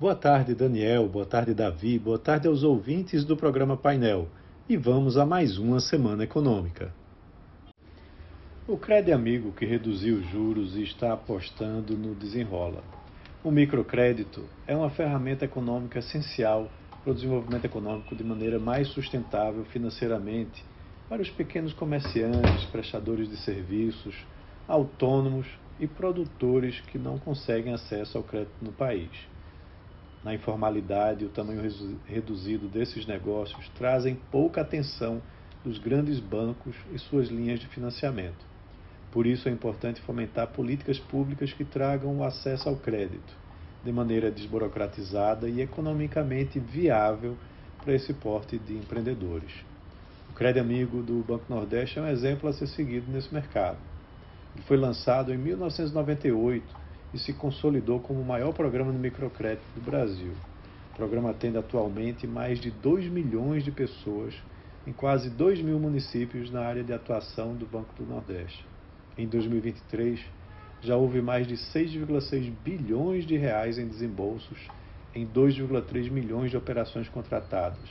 Boa tarde, Daniel. Boa tarde, Davi. Boa tarde aos ouvintes do programa Painel. E vamos a mais uma semana econômica. O Crédito Amigo, que reduziu os juros e está apostando no desenrola. O microcrédito é uma ferramenta econômica essencial para o desenvolvimento econômico de maneira mais sustentável financeiramente para os pequenos comerciantes, prestadores de serviços, autônomos e produtores que não conseguem acesso ao crédito no país na informalidade e o tamanho reduzido desses negócios trazem pouca atenção dos grandes bancos e suas linhas de financiamento. Por isso é importante fomentar políticas públicas que tragam o acesso ao crédito de maneira desburocratizada e economicamente viável para esse porte de empreendedores. O Crédito Amigo do Banco Nordeste é um exemplo a ser seguido nesse mercado. Ele foi lançado em 1998 e se consolidou como o maior programa de microcrédito do Brasil. O programa atende atualmente mais de 2 milhões de pessoas em quase 2 mil municípios na área de atuação do Banco do Nordeste. Em 2023, já houve mais de 6,6 bilhões de reais em desembolsos em 2,3 milhões de operações contratadas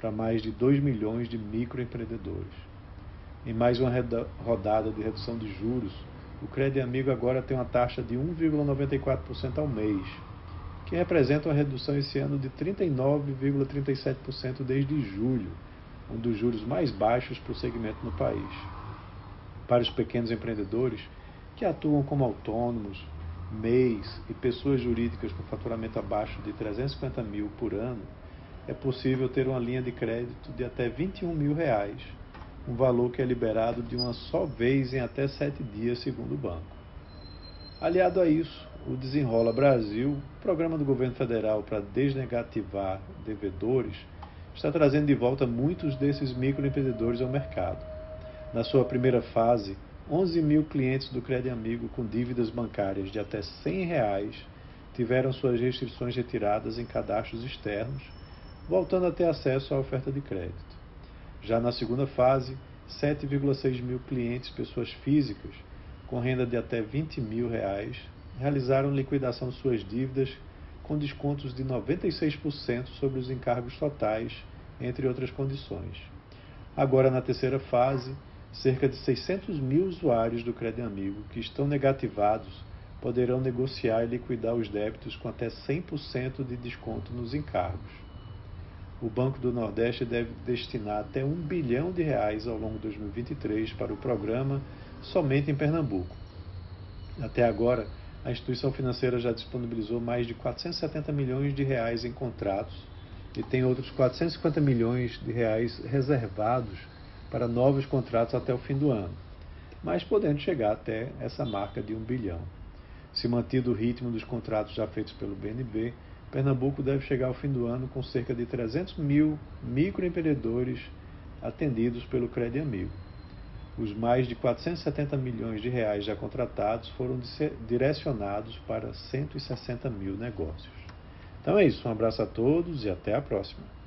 para mais de 2 milhões de microempreendedores. Em mais uma rodada de redução de juros, o Crédito Amigo agora tem uma taxa de 1,94% ao mês, que representa uma redução esse ano de 39,37% desde julho, um dos juros mais baixos para o segmento no país. Para os pequenos empreendedores, que atuam como autônomos, MEIs e pessoas jurídicas com faturamento abaixo de 350 mil por ano, é possível ter uma linha de crédito de até 21 mil reais um valor que é liberado de uma só vez em até sete dias, segundo o banco. Aliado a isso, o Desenrola Brasil, programa do governo federal para desnegativar devedores, está trazendo de volta muitos desses microempreendedores ao mercado. Na sua primeira fase, 11 mil clientes do Crédito Amigo com dívidas bancárias de até 100 reais tiveram suas restrições retiradas em cadastros externos, voltando a ter acesso à oferta de crédito. Já na segunda fase, 7,6 mil clientes, pessoas físicas, com renda de até 20 mil reais, realizaram liquidação de suas dívidas com descontos de 96% sobre os encargos totais, entre outras condições. Agora, na terceira fase, cerca de 600 mil usuários do Crédito Amigo que estão negativados poderão negociar e liquidar os débitos com até 100% de desconto nos encargos o Banco do Nordeste deve destinar até um bilhão de reais ao longo de 2023 para o programa somente em Pernambuco. Até agora, a instituição financeira já disponibilizou mais de 470 milhões de reais em contratos e tem outros 450 milhões de reais reservados para novos contratos até o fim do ano, mas podendo chegar até essa marca de um bilhão. Se mantido o ritmo dos contratos já feitos pelo BNB, Pernambuco deve chegar ao fim do ano com cerca de 300 mil microempreendedores atendidos pelo Crédito Amigo. Os mais de 470 milhões de reais já contratados foram direcionados para 160 mil negócios. Então é isso, um abraço a todos e até a próxima.